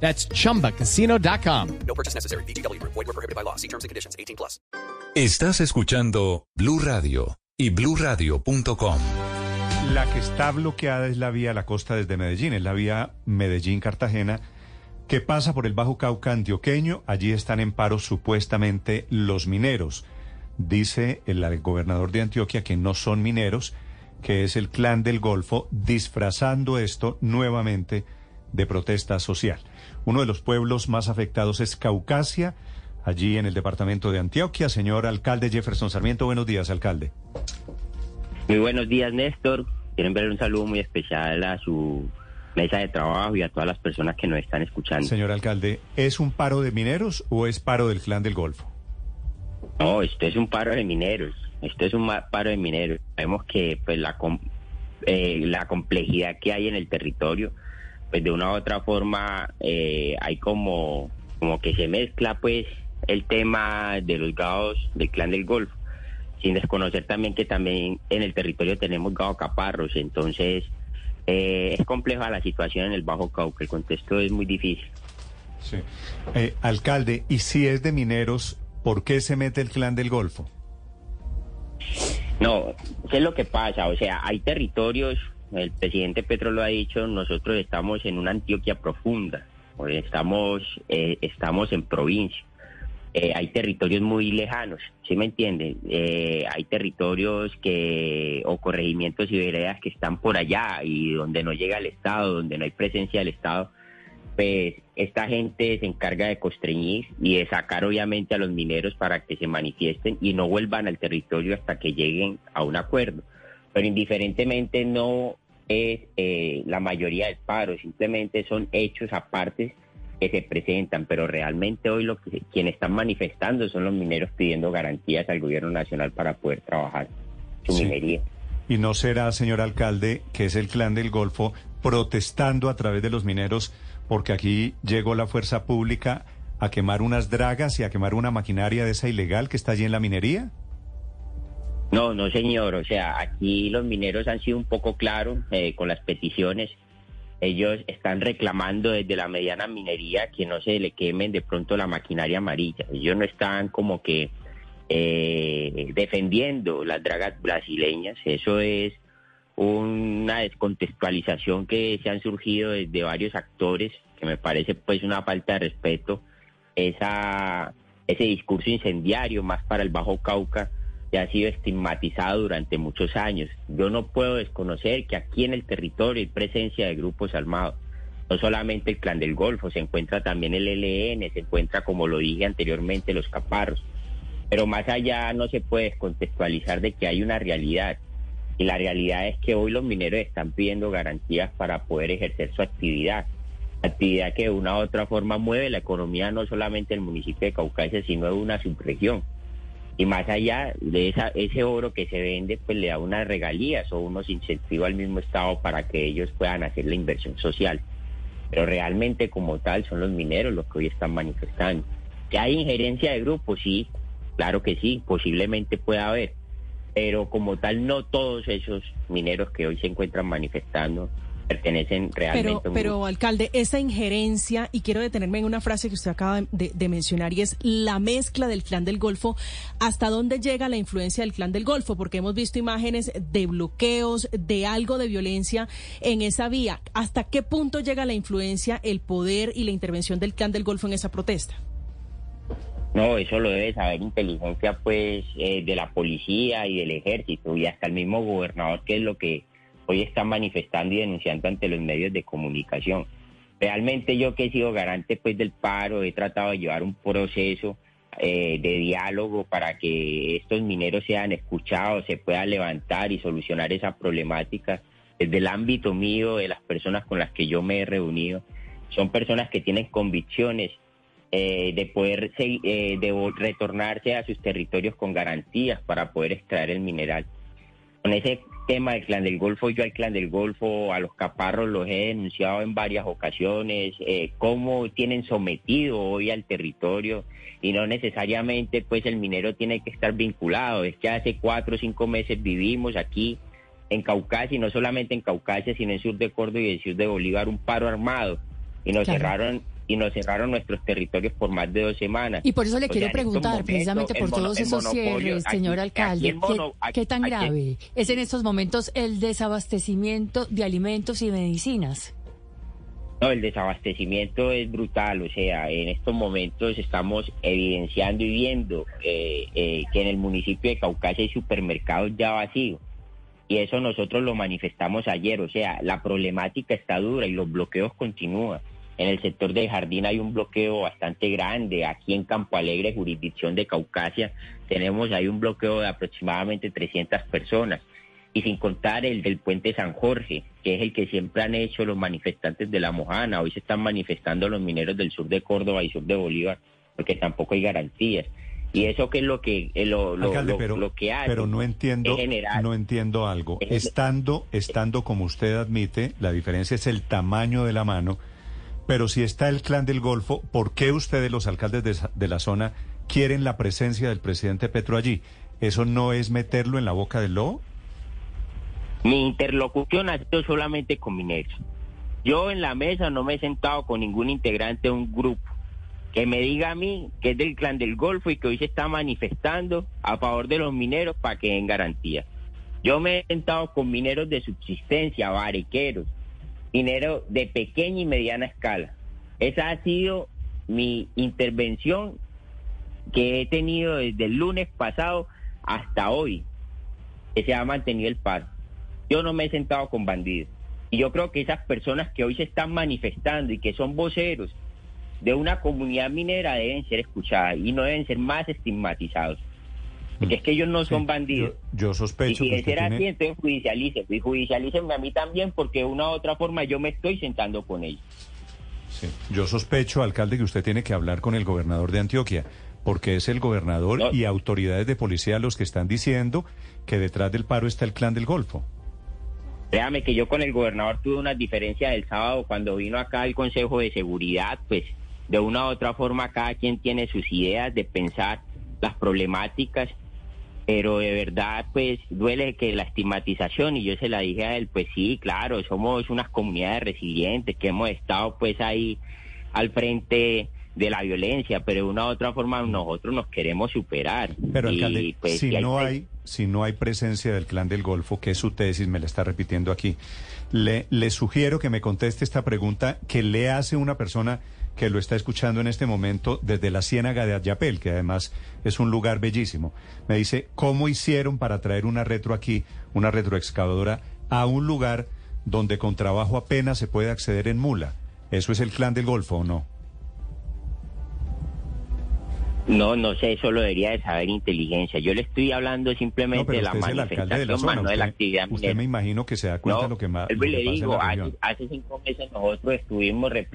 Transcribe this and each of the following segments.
That's chumbacasino.com. No purchase necessary. BGW. Void were prohibited by law. See terms and conditions. 18 plus. Estás escuchando Blue Radio y bluradio.com. La que está bloqueada es la vía a la costa desde Medellín, es la vía Medellín-Cartagena, que pasa por el Bajo Cauca antioqueño. Allí están en paro supuestamente los mineros. Dice el gobernador de Antioquia que no son mineros, que es el clan del Golfo, disfrazando esto nuevamente de protesta social. Uno de los pueblos más afectados es Caucasia, allí en el departamento de Antioquia. Señor alcalde Jefferson Sarmiento, buenos días, alcalde. Muy buenos días, Néstor. Quiero enviar un saludo muy especial a su mesa de trabajo y a todas las personas que nos están escuchando. Señor alcalde, ¿es un paro de mineros o es paro del clan del Golfo? No, esto es un paro de mineros. Esto es un paro de mineros. Sabemos que pues la, eh, la complejidad que hay en el territorio pues de una u otra forma eh, hay como, como que se mezcla pues el tema de los gados del clan del Golfo, sin desconocer también que también en el territorio tenemos gado caparros, entonces eh, es compleja la situación en el Bajo Cauca, el contexto es muy difícil. Sí. Eh, alcalde, y si es de mineros, ¿por qué se mete el clan del Golfo? No, ¿qué es lo que pasa? O sea, hay territorios el presidente Petro lo ha dicho, nosotros estamos en una Antioquia profunda, estamos, eh, estamos en provincia. Eh, hay territorios muy lejanos, ¿sí me entienden? Eh, hay territorios que, o corregimientos y veredas que están por allá y donde no llega el Estado, donde no hay presencia del Estado, pues esta gente se encarga de constreñir y de sacar obviamente a los mineros para que se manifiesten y no vuelvan al territorio hasta que lleguen a un acuerdo pero indiferentemente no es eh, la mayoría del paro, simplemente son hechos aparte que se presentan, pero realmente hoy lo que quienes están manifestando son los mineros pidiendo garantías al gobierno nacional para poder trabajar su minería. Y no será, señor alcalde, que es el clan del Golfo protestando a través de los mineros, porque aquí llegó la fuerza pública a quemar unas dragas y a quemar una maquinaria de esa ilegal que está allí en la minería. No, no, señor. O sea, aquí los mineros han sido un poco claros eh, con las peticiones. Ellos están reclamando desde la mediana minería que no se le quemen de pronto la maquinaria amarilla. Ellos no están como que eh, defendiendo las dragas brasileñas. Eso es una descontextualización que se han surgido desde varios actores, que me parece pues una falta de respeto. Esa, ese discurso incendiario más para el Bajo Cauca ha sido estigmatizado durante muchos años. Yo no puedo desconocer que aquí en el territorio hay presencia de grupos armados. No solamente el clan del Golfo, se encuentra también el LN, se encuentra, como lo dije anteriormente, los caparros. Pero más allá no se puede descontextualizar de que hay una realidad. Y la realidad es que hoy los mineros están pidiendo garantías para poder ejercer su actividad. Actividad que de una u otra forma mueve la economía no solamente del municipio de Caucasia, sino de una subregión y más allá de esa, ese oro que se vende, pues le da unas regalías o unos incentivos al mismo Estado para que ellos puedan hacer la inversión social. Pero realmente como tal son los mineros los que hoy están manifestando. ¿Que hay injerencia de grupos? Sí, claro que sí, posiblemente pueda haber. Pero como tal no todos esos mineros que hoy se encuentran manifestando pertenecen realmente. Pero, pero alcalde, esa injerencia, y quiero detenerme en una frase que usted acaba de, mencionar, y es la mezcla del clan del Golfo. ¿Hasta dónde llega la influencia del clan del Golfo? Porque hemos visto imágenes de bloqueos, de algo de violencia en esa vía. ¿Hasta qué punto llega la influencia, el poder y la intervención del clan del Golfo en esa protesta? No, eso lo debe saber inteligencia, pues, eh, de la policía y del ejército y hasta el mismo gobernador, que es lo que hoy están manifestando y denunciando ante los medios de comunicación. Realmente yo que he sido garante pues del paro, he tratado de llevar un proceso eh, de diálogo para que estos mineros sean escuchados, se puedan levantar y solucionar esa problemática desde el ámbito mío, de las personas con las que yo me he reunido. Son personas que tienen convicciones eh, de poder eh, retornarse a sus territorios con garantías para poder extraer el mineral. Con ese tema del clan del Golfo, yo al clan del Golfo, a los caparros los he denunciado en varias ocasiones, eh, cómo tienen sometido hoy al territorio y no necesariamente pues el minero tiene que estar vinculado. Es que hace cuatro o cinco meses vivimos aquí en Caucasia y no solamente en Caucasia, sino en sur de Córdoba y en sur de Bolívar un paro armado y nos Claro. cerraron y nos cerraron nuestros territorios por más de dos semanas. Y por eso le O quiero sea, preguntar, momentos, precisamente por mono- todos esos cierres, señor aquí alcalde, mono- ¿qué, aquí- qué tan grave es en estos momentos el desabastecimiento de alimentos y medicinas? No, el desabastecimiento es brutal, o sea, en estos momentos estamos evidenciando y viendo eh, eh, que en el municipio de Caucasia hay supermercados ya vacíos. Y eso nosotros lo manifestamos ayer, o sea, la problemática está dura y los bloqueos continúan. En el sector del jardín hay un bloqueo bastante grande. Aquí en Campo Alegre, jurisdicción de Caucasia, tenemos ahí un bloqueo de aproximadamente 300 personas. Y sin contar el del puente San Jorge, que es el que siempre han hecho los manifestantes de la Mojana. Hoy se están manifestando los mineros del sur de Córdoba y sur de Bolívar, porque tampoco hay garantías. Y eso que es lo que eh, lo, lo, Alcalde, lo- pero, lo que hace pero no entiendo, no entiendo algo. Es- Estando, estando como usted admite, la diferencia es el tamaño de la mano, pero si está el clan del Golfo, ¿por qué ustedes, los alcaldes de, la zona, quieren la presencia del presidente Petro allí? ¿Eso no es meterlo en la boca del lobo? Mi interlocución ha sido solamente con mineros. Yo en la mesa no me he sentado con ningún integrante de un grupo que me diga a mí que es del clan del Golfo y que hoy se está manifestando a favor de los mineros para que den garantía. Yo me he sentado con mineros de subsistencia, bariqueros, mineros de pequeña y mediana escala. Esa ha sido mi intervención que he tenido desde el lunes pasado hasta hoy, que se ha mantenido el paro. Yo no me he sentado con bandidos. Y yo creo que esas personas que hoy se están manifestando y que son voceros de una comunidad minera deben ser escuchadas y no deben ser más estigmatizados. Porque es que ellos no Sí, son bandidos. Yo, yo Y sospecho si que usted ser así, tiene... entonces judicialícenme. Y judicialícenme a mí también, porque de una u otra forma yo me estoy sentando con ellos. Sí. Yo sospecho, alcalde, que usted tiene que hablar con el gobernador de Antioquia, porque es el gobernador No. y autoridades de policía los que están diciendo que detrás del paro está el clan del Golfo. Créame que yo con el gobernador tuve una diferencia el sábado cuando vino acá el Consejo de Seguridad, pues de una u otra forma cada quien tiene sus ideas de pensar las problemáticas, pero de verdad pues duele que la estigmatización y yo se la dije a él, pues sí, claro, somos unas comunidades resilientes que hemos estado pues ahí al frente de la violencia, pero de una u otra forma nosotros nos queremos superar. Pero, Y, alcalde, pues, si si no hay, si no hay presencia del clan del Golfo, que es su tesis, me la está repitiendo aquí, le, le sugiero que me conteste esta pregunta que le hace una persona que lo está escuchando en este momento desde la Ciénaga de Ayapel, que además es un lugar bellísimo. Me dice, ¿cómo hicieron para traer una retro aquí, una retroexcavadora, a un lugar donde con trabajo apenas se puede acceder en mula? ¿Eso es el clan del Golfo o no? No, no sé, eso lo debería de saber inteligencia. Yo le estoy hablando No, simplemente de la usted es el alcalde de la manifestación, zona. más no de la actividad usted me imagino que se da cuenta de lo que más le pasa digo, hace, cinco meses nosotros estuvimos re-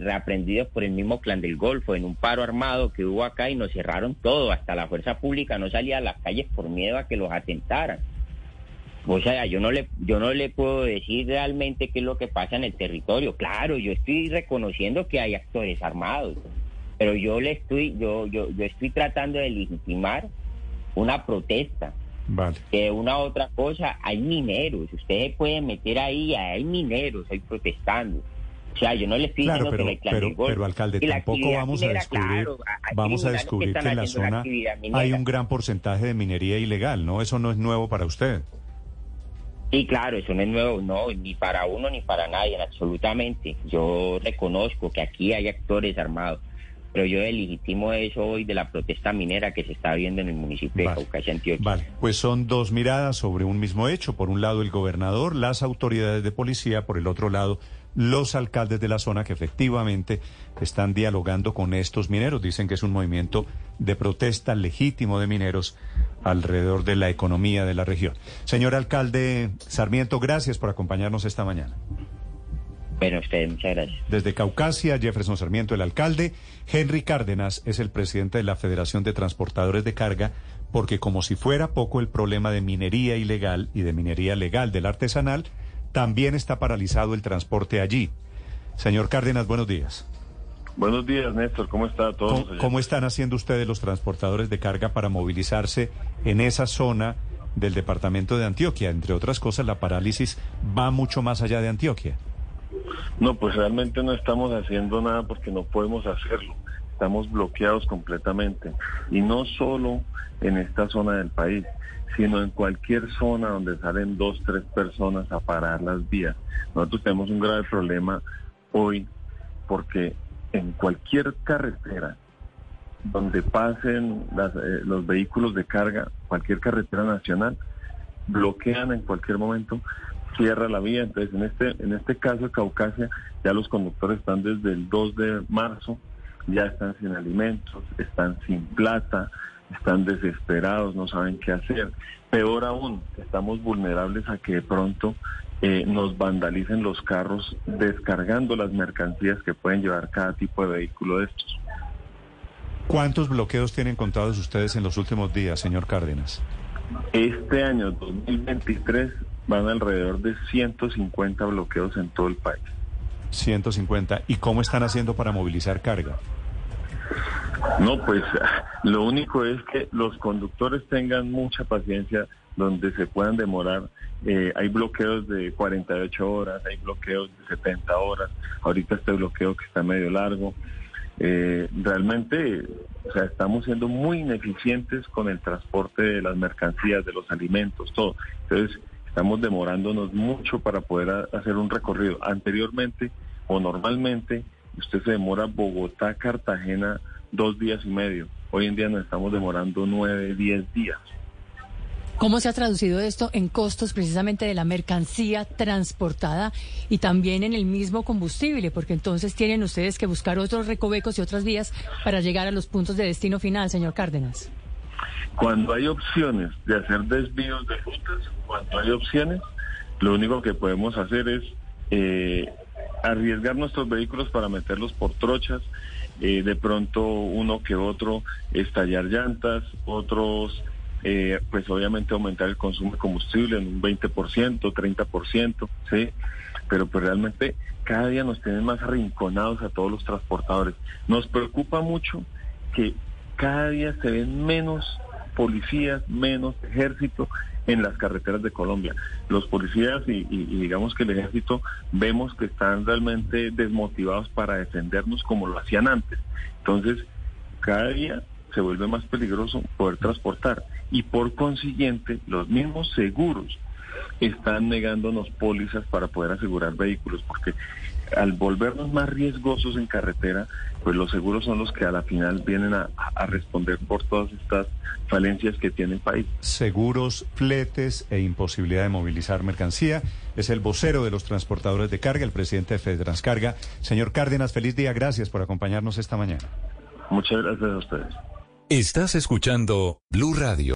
reaprendidos por el mismo clan del Golfo en un paro armado que hubo acá y nos cerraron todo, hasta la fuerza pública no salía a las calles por miedo a que los atentaran. O sea, yo no le yo no le puedo decir realmente qué es lo que pasa en el territorio. Claro, yo estoy reconociendo que hay actores armados, pero yo le estoy yo yo yo estoy tratando de legitimar una protesta Vale. que una otra cosa, hay mineros, ustedes pueden meter ahí, hay mineros ahí protestando. O sea, yo no le estoy Claro, diciendo pero, que pero, golpe. pero alcalde, tampoco vamos a descubrir, claro, vamos a descubrir que en la zona hay un gran porcentaje de minería ilegal, ¿no? Eso no es nuevo para usted. Sí, claro, eso no es nuevo, no, ni para uno ni para nadie, absolutamente. Yo reconozco que aquí hay actores armados, pero yo legitimo eso hoy de la protesta minera que se está viendo en el municipio Vale. de Caucasia, Antioquia. Vale, pues son dos miradas sobre un mismo hecho. Por un lado el gobernador, las autoridades de policía, por el otro lado los alcaldes de la zona que efectivamente están dialogando con estos mineros. Dicen que es un movimiento de protesta legítimo de mineros alrededor de la economía de la región. Señor alcalde Sarmiento, gracias por acompañarnos esta mañana. Bueno, ustedes, muchas gracias. Desde Caucasia, Jefferson Sarmiento, el alcalde. Henry Cárdenas es el presidente de la Federación de Transportadores de Carga, porque como si fuera poco el problema de minería ilegal y de minería legal del artesanal, también está paralizado el transporte allí. Señor Cárdenas, buenos días. Buenos días, Néstor. ¿Cómo está todo? ¿Cómo, cómo están haciendo ustedes los transportadores de carga para movilizarse en esa zona del departamento de Antioquia? Entre otras cosas, la parálisis va mucho más allá de Antioquia. No, pues realmente no estamos haciendo nada porque no podemos hacerlo. Estamos bloqueados completamente. Y no solo en esta zona del país, sino en cualquier zona donde salen dos, tres personas a parar las vías. Nosotros tenemos un grave problema hoy porque en cualquier carretera donde pasen las, eh, los vehículos de carga, cualquier carretera nacional, bloquean en cualquier momento, cierra la vía. Entonces, en este, en este caso de Caucasia, ya los conductores están desde el 2 de marzo, ya están sin alimentos, están sin plata, están desesperados, no saben qué hacer. Peor aún, estamos vulnerables a que de pronto eh, nos vandalicen los carros descargando las mercancías que pueden llevar cada tipo de vehículo de estos. ¿Cuántos bloqueos tienen contados ustedes en los últimos días, señor Cárdenas? Este año 2023 van alrededor de 150 bloqueos en todo el país. 150. ¿Y cómo están haciendo para movilizar carga? No, pues lo único es que los conductores tengan mucha paciencia donde se puedan demorar. Eh, hay bloqueos de 48 horas, hay bloqueos de 70 horas. Ahorita este bloqueo que está medio largo. Eh, realmente, o sea, estamos siendo muy ineficientes con el transporte de las mercancías, de los alimentos, todo. Entonces, estamos demorándonos mucho para poder hacer un recorrido. Anteriormente o normalmente, usted se demora Bogotá, Cartagena, dos días y medio. Hoy en día nos estamos demorando nueve, diez días. ¿Cómo se ha traducido esto en costos precisamente de la mercancía transportada y también en el mismo combustible? Porque entonces tienen ustedes que buscar otros recovecos y otras vías para llegar a los puntos de destino final, señor Cárdenas. Cuando hay opciones de hacer desvíos de rutas, cuando hay opciones, lo único que podemos hacer es eh, arriesgar nuestros vehículos para meterlos por trochas, eh, de pronto uno que otro estallar llantas, otros eh, pues obviamente aumentar el consumo de combustible en un 20%, 30%, ¿sí? Pero pues realmente cada día nos tienen más arrinconados a todos los transportadores. Nos preocupa mucho que cada día se ven menos policías, menos ejército en las carreteras de Colombia. Los policías y, digamos que el ejército vemos que están realmente desmotivados para defendernos como lo hacían antes. Entonces, cada día se vuelve más peligroso poder transportar y por consiguiente los mismos seguros están negándonos pólizas para poder asegurar vehículos porque al volvernos más riesgosos en carretera, pues los seguros son los que a la final vienen a, a, responder por todas estas falencias que tiene el país. Seguros, fletes e imposibilidad de movilizar mercancía. Es el vocero de los transportadores de carga, el presidente de Fedranscarga. Señor Cárdenas, feliz día. Gracias por acompañarnos esta mañana. Muchas gracias a ustedes. Estás escuchando Blue Radio.